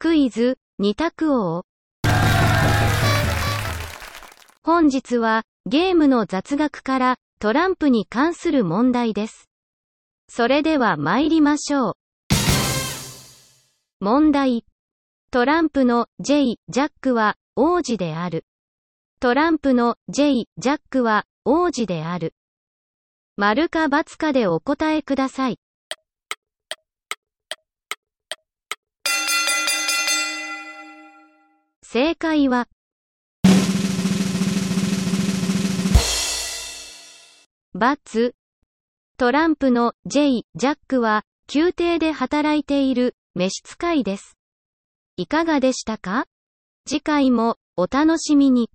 クイズ、二択王。本日は、ゲームの雑学から、トランプに関する問題です。それでは参りましょう。問題。トランプの J、ジャックは王子である。トランプの J、ジャックは王子である。丸か×かでお答えください。正解は、バツトランプの J、ジャックは、宮廷で働いている召使いです。いかがでしたか？次回もお楽しみに。